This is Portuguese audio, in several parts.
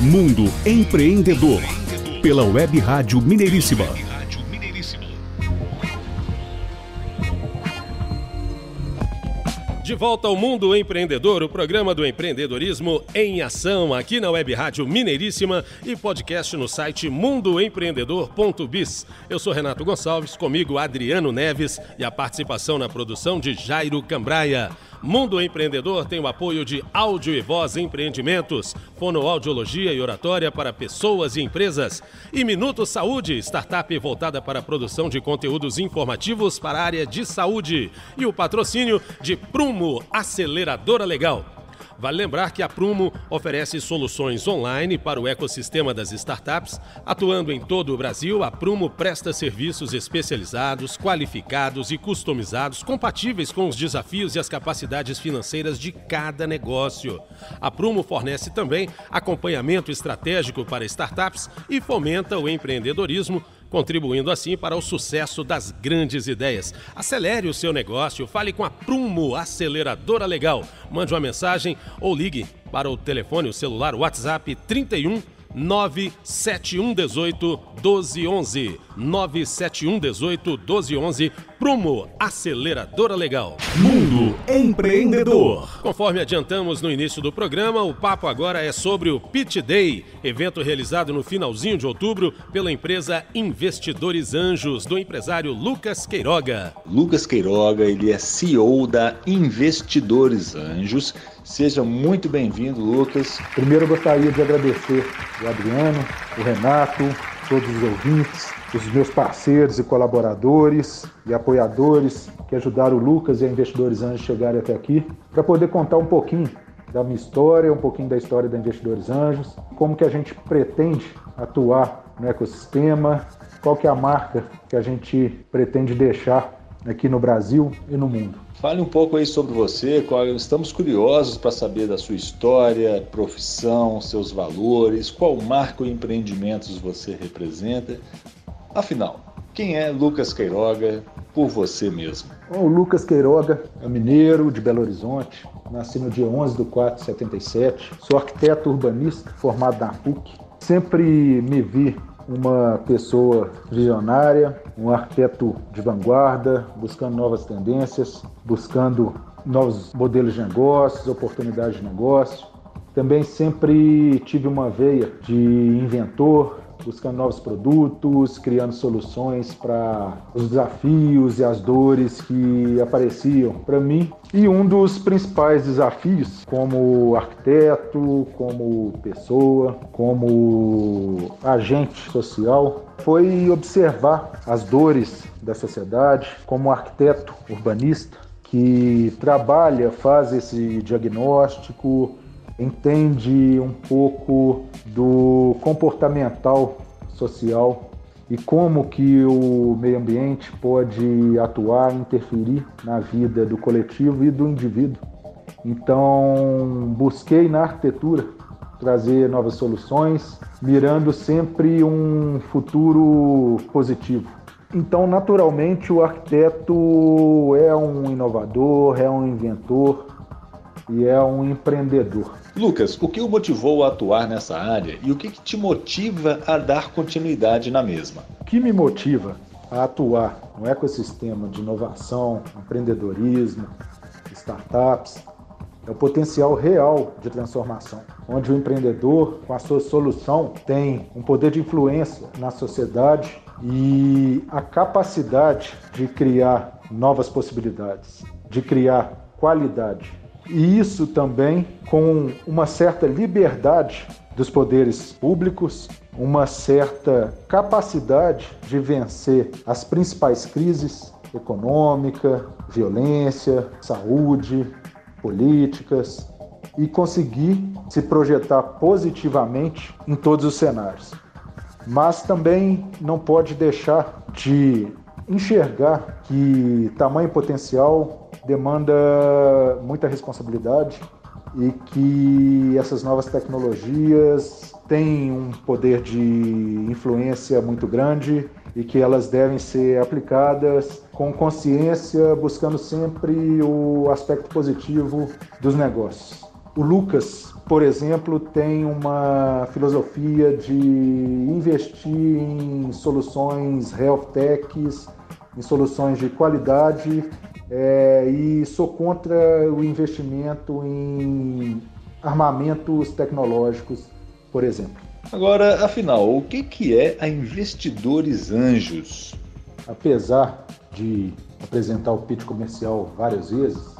Mundo Empreendedor, pela Web Rádio Mineiríssima. De volta ao Mundo Empreendedor, o programa do empreendedorismo em ação, aqui na Web Rádio Mineiríssima e podcast no site mundoempreendedor.biz. Eu sou Renato Gonçalves, comigo Adriano Neves e a participação na produção de Jairo Cambraia. Mundo Empreendedor tem o apoio de Áudio e Voz Empreendimentos, fonoaudiologia e oratória para pessoas e empresas. E Minuto Saúde, startup voltada para a produção de conteúdos informativos para a área de saúde. E o patrocínio de Prumo, aceleradora legal. Vale lembrar que a Prumo oferece soluções online para o ecossistema das startups. Atuando em todo o Brasil, a Prumo presta serviços especializados, qualificados e customizados, compatíveis com os desafios e as capacidades financeiras de cada negócio. A Prumo fornece também acompanhamento estratégico para startups e fomenta o empreendedorismo contribuindo assim para o sucesso das grandes ideias. Acelere o seu negócio, fale com a Prumo Aceleradora Legal. Mande uma mensagem ou ligue para o telefone, o celular, o WhatsApp 31 97118 1211. 97118 1211. Prumo, aceleradora legal. Mundo Empreendedor. Conforme adiantamos no início do programa, o papo agora é sobre o Pitch Day, evento realizado no finalzinho de outubro pela empresa Investidores Anjos, do empresário Lucas Queiroga. Lucas Queiroga, ele é CEO da Investidores Anjos. Seja muito bem-vindo, Lucas. Primeiro eu gostaria de agradecer o Adriano, o Renato, todos os ouvintes, os meus parceiros e colaboradores e apoiadores que ajudaram o Lucas e a Investidores Anjos a chegarem até aqui, para poder contar um pouquinho da minha história, um pouquinho da história da Investidores Anjos, como que a gente pretende atuar no ecossistema, qual que é a marca que a gente pretende deixar aqui no Brasil e no mundo. Fale um pouco aí sobre você, estamos curiosos para saber da sua história, profissão, seus valores, qual marca ou empreendimentos você representa. Afinal, quem é Lucas Queiroga por você mesmo? O Lucas Queiroga é mineiro de Belo Horizonte, nasci no dia 11 de 4 de 77, sou arquiteto urbanista formado na PUC. Sempre me vi uma pessoa visionária, um arquiteto de vanguarda, buscando novas tendências, buscando novos modelos de negócios, oportunidades de negócio. Também sempre tive uma veia de inventor, buscando novos produtos, criando soluções para os desafios e as dores que apareciam para mim. E um dos principais desafios, como arquiteto, como pessoa, como agente social, foi observar as dores da sociedade como arquiteto urbanista que trabalha, faz esse diagnóstico, entende um pouco do comportamental social e como que o meio ambiente pode atuar, interferir na vida do coletivo e do indivíduo. Então, busquei na arquitetura trazer novas soluções, mirando sempre um futuro positivo. Então, naturalmente, o arquiteto é um inovador, é um inventor e é um empreendedor. Lucas, o que o motivou a atuar nessa área e o que, que te motiva a dar continuidade na mesma? O que me motiva a atuar no ecossistema de inovação, empreendedorismo, startups, é o potencial real de transformação, onde o empreendedor, com a sua solução, tem um poder de influência na sociedade e a capacidade de criar novas possibilidades, de criar qualidade e isso também com uma certa liberdade dos poderes públicos, uma certa capacidade de vencer as principais crises econômica, violência, saúde, políticas e conseguir se projetar positivamente em todos os cenários. Mas também não pode deixar de enxergar que tamanho potencial demanda muita responsabilidade e que essas novas tecnologias têm um poder de influência muito grande e que elas devem ser aplicadas com consciência, buscando sempre o aspecto positivo dos negócios. O Lucas, por exemplo, tem uma filosofia de investir em soluções health techs, em soluções de qualidade é, e sou contra o investimento em armamentos tecnológicos, por exemplo. Agora, afinal, o que, que é a Investidores Anjos? Apesar de apresentar o pitch comercial várias vezes,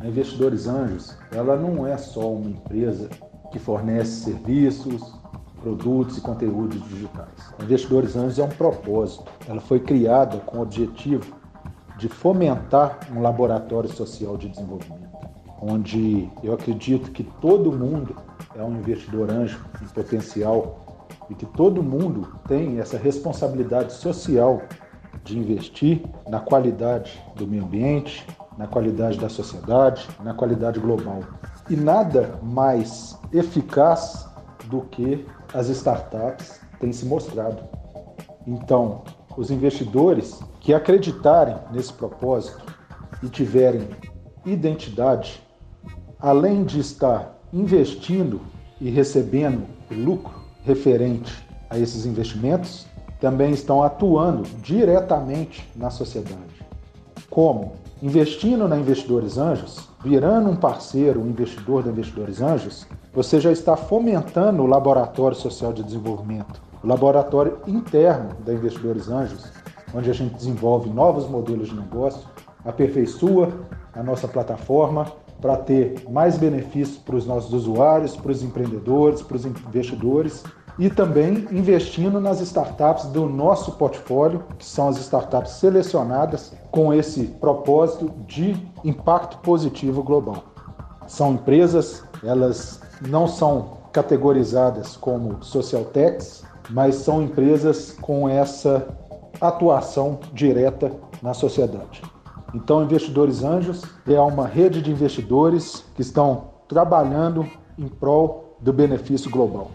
a Investidores Anjos ela não é só uma empresa que fornece serviços, produtos e conteúdos digitais. A Investidores Anjos é um propósito. Ela foi criada com o objetivo de fomentar um laboratório social de desenvolvimento, onde eu acredito que todo mundo é um investidor anjo em potencial e que todo mundo tem essa responsabilidade social de investir na qualidade do meio ambiente, na qualidade da sociedade, na qualidade global. E nada mais eficaz do que as startups têm se mostrado. Então, os investidores que acreditarem nesse propósito e tiverem identidade, além de estar investindo e recebendo lucro referente a esses investimentos, também estão atuando diretamente na sociedade. Como? Investindo na Investidores Anjos, virando um parceiro, um investidor da Investidores Anjos, você já está fomentando o laboratório social de desenvolvimento, o laboratório interno da Investidores Anjos, onde a gente desenvolve novos modelos de negócio, aperfeiçoa a nossa plataforma para ter mais benefícios para os nossos usuários, para os empreendedores, para os investidores e também investindo nas startups do nosso portfólio, que são as startups selecionadas com esse propósito de impacto positivo global. São empresas, elas não são categorizadas como social techs, mas são empresas com essa atuação direta na sociedade. Então, Investidores Anjos é uma rede de investidores que estão trabalhando em prol do benefício global.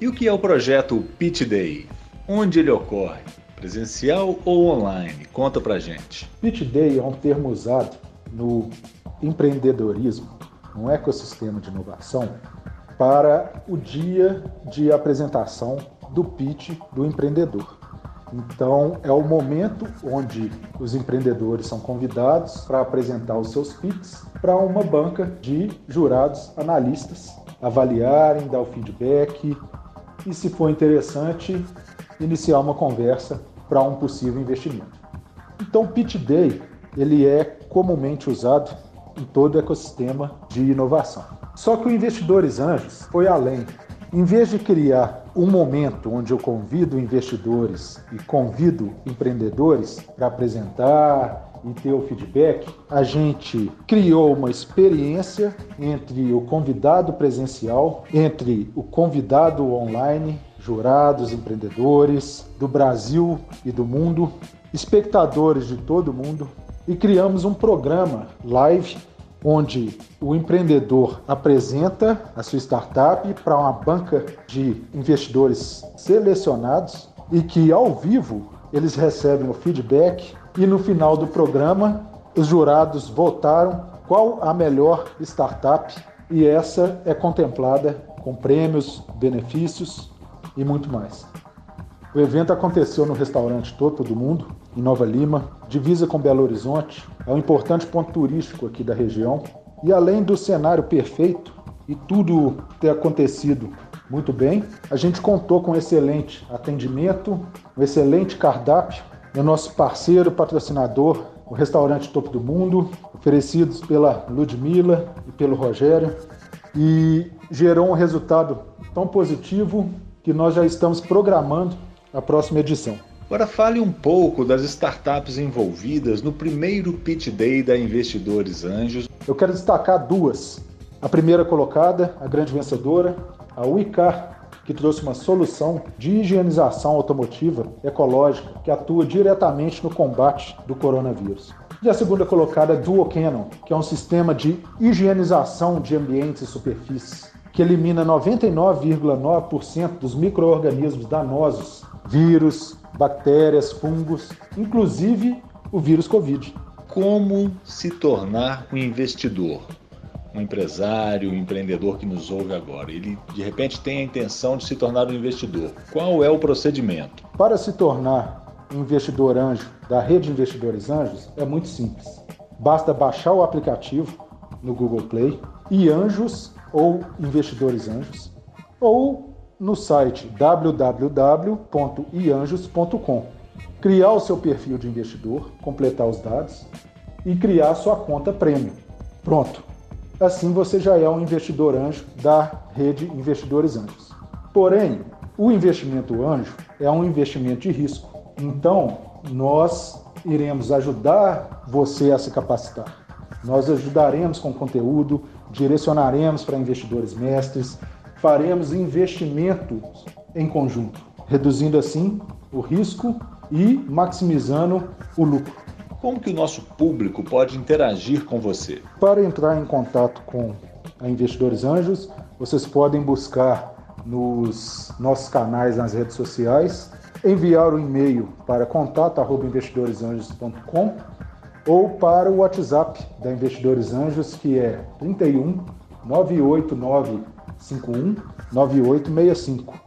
E o que é o projeto Pitch Day? Onde ele ocorre? Presencial ou online? Conta pra gente. Pitch Day é um termo usado no empreendedorismo, um ecossistema de inovação, para o dia de apresentação do pitch do empreendedor. Então, é o momento onde os empreendedores são convidados para apresentar os seus pitches para uma banca de jurados analistas avaliarem, dar o feedback e, se for interessante, iniciar uma conversa para um possível investimento. Então, o Pitch Day ele é comumente usado em todo o ecossistema de inovação. Só que o Investidores Anjos foi além. Em vez de criar um momento onde eu convido investidores e convido empreendedores para apresentar e ter o feedback, a gente criou uma experiência entre o convidado presencial, entre o convidado online, jurados, empreendedores do Brasil e do mundo, espectadores de todo mundo, e criamos um programa live onde o empreendedor apresenta a sua startup para uma banca de investidores selecionados e que ao vivo eles recebem o feedback e no final do programa os jurados votaram qual a melhor startup e essa é contemplada com prêmios, benefícios e muito mais. O evento aconteceu no restaurante Topo do Mundo, em Nova Lima, divisa com Belo Horizonte, é um importante ponto turístico aqui da região. E além do cenário perfeito e tudo ter acontecido muito bem, a gente contou com excelente atendimento, um excelente cardápio, o nosso parceiro patrocinador, o restaurante Topo do Mundo, oferecidos pela Ludmilla e pelo Rogério, e gerou um resultado tão positivo que nós já estamos programando a próxima edição. Agora fale um pouco das startups envolvidas no primeiro Pitch Day da Investidores Anjos. Eu quero destacar duas. A primeira colocada, a grande vencedora, a Uicar, que trouxe uma solução de higienização automotiva ecológica que atua diretamente no combate do coronavírus. E a segunda colocada é Canon, que é um sistema de higienização de ambientes e superfícies que elimina 99,9% dos micro-organismos danosos, vírus, bactérias, fungos, inclusive o vírus Covid. Como se tornar um investidor? um empresário, um empreendedor que nos ouve agora, ele de repente tem a intenção de se tornar um investidor. Qual é o procedimento? Para se tornar um investidor anjo da rede de investidores anjos, é muito simples. Basta baixar o aplicativo no Google Play e Anjos ou Investidores Anjos ou no site www.ianjos.com. Criar o seu perfil de investidor, completar os dados e criar sua conta premium. Pronto. Assim você já é um investidor anjo da rede Investidores Anjos. Porém, o investimento anjo é um investimento de risco. Então, nós iremos ajudar você a se capacitar. Nós ajudaremos com conteúdo, direcionaremos para investidores mestres, faremos investimentos em conjunto, reduzindo assim o risco e maximizando o lucro. Como que o nosso público pode interagir com você? Para entrar em contato com a Investidores Anjos, vocês podem buscar nos nossos canais nas redes sociais, enviar o um e-mail para contato@investidoresanjos.com ou para o WhatsApp da Investidores Anjos, que é 31 989 51 9865.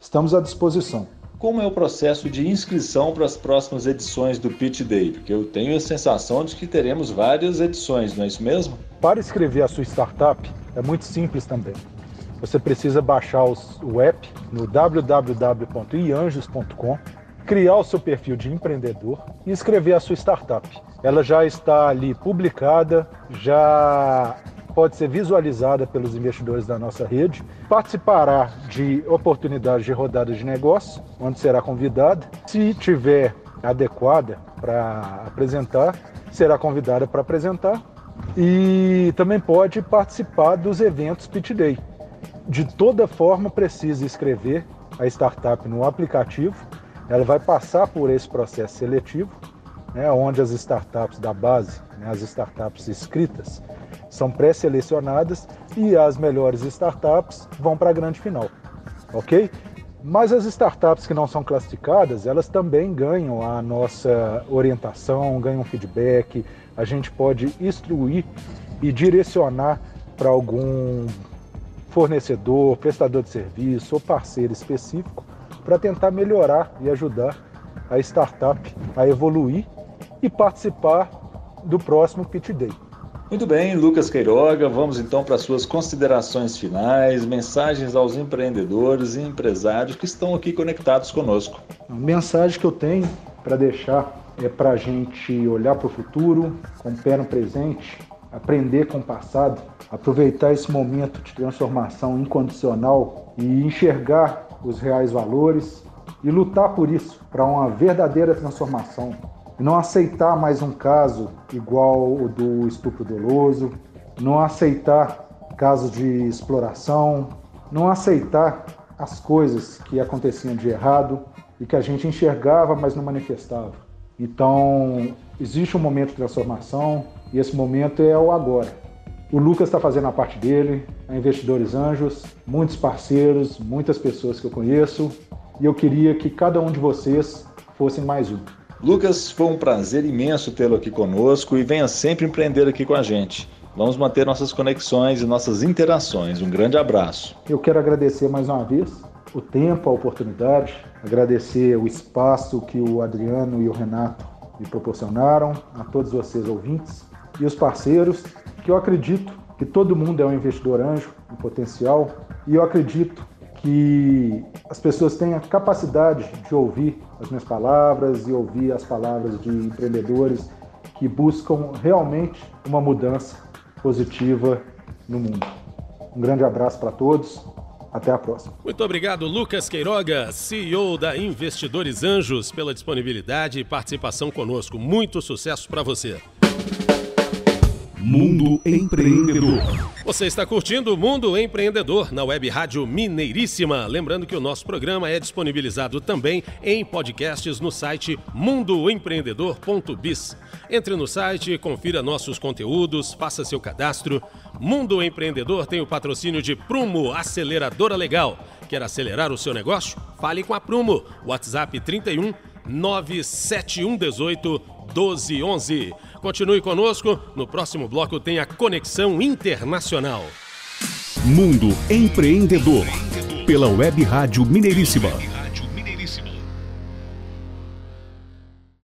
Estamos à disposição. Como é o processo de inscrição para as próximas edições do Pitch Day? Porque eu tenho a sensação de que teremos várias edições, não é isso mesmo? Para escrever a sua startup é muito simples também. Você precisa baixar o app no www.ianjos.com, criar o seu perfil de empreendedor e escrever a sua startup. Ela já está ali publicada, já pode ser visualizada pelos investidores da nossa rede, participará de oportunidades de rodadas de negócio, onde será convidada. Se tiver adequada para apresentar, será convidada para apresentar e também pode participar dos eventos Pitch Day. De toda forma, precisa escrever a startup no aplicativo. Ela vai passar por esse processo seletivo, né, onde as startups da base, né, as startups inscritas, são pré-selecionadas e as melhores startups vão para a grande final, ok? Mas as startups que não são classificadas, elas também ganham a nossa orientação, ganham feedback, a gente pode instruir e direcionar para algum fornecedor, prestador de serviço ou parceiro específico para tentar melhorar e ajudar a startup a evoluir e participar do próximo Pitch Day. Muito bem, Lucas Queiroga, vamos então para suas considerações finais, mensagens aos empreendedores e empresários que estão aqui conectados conosco. A mensagem que eu tenho para deixar é para a gente olhar para o futuro, com o pé no presente, aprender com o passado, aproveitar esse momento de transformação incondicional e enxergar os reais valores e lutar por isso, para uma verdadeira transformação, não aceitar mais um caso igual o do estupro doloso, não aceitar casos de exploração, não aceitar as coisas que aconteciam de errado e que a gente enxergava, mas não manifestava. Então, existe um momento de transformação e esse momento é o agora. O Lucas está fazendo a parte dele, a Investidores Anjos, muitos parceiros, muitas pessoas que eu conheço, e eu queria que cada um de vocês fossem mais um. Lucas, foi um prazer imenso tê-lo aqui conosco e venha sempre empreender aqui com a gente. Vamos manter nossas conexões e nossas interações. Um grande abraço. Eu quero agradecer mais uma vez o tempo, a oportunidade, agradecer o espaço que o Adriano e o Renato me proporcionaram, a todos vocês ouvintes e os parceiros, que eu acredito que todo mundo é um investidor anjo em potencial e eu acredito que as pessoas tenham capacidade de ouvir as minhas palavras e ouvir as palavras de empreendedores que buscam realmente uma mudança positiva no mundo. Um grande abraço para todos. Até a próxima. Muito obrigado, Lucas Queiroga, CEO da Investidores Anjos, pela disponibilidade e participação conosco. Muito sucesso para você. Mundo Empreendedor. Você está curtindo o Mundo Empreendedor na Web Rádio Mineiríssima. Lembrando que o nosso programa é disponibilizado também em podcasts no site mundoempreendedor.biz. Entre no site, confira nossos conteúdos, faça seu cadastro. Mundo Empreendedor tem o patrocínio de Prumo Aceleradora Legal. Quer acelerar o seu negócio? Fale com a Prumo. WhatsApp 31 97118 1211. Continue conosco, no próximo bloco tem a Conexão Internacional. Mundo Empreendedor, pela Web Rádio Mineiríssima.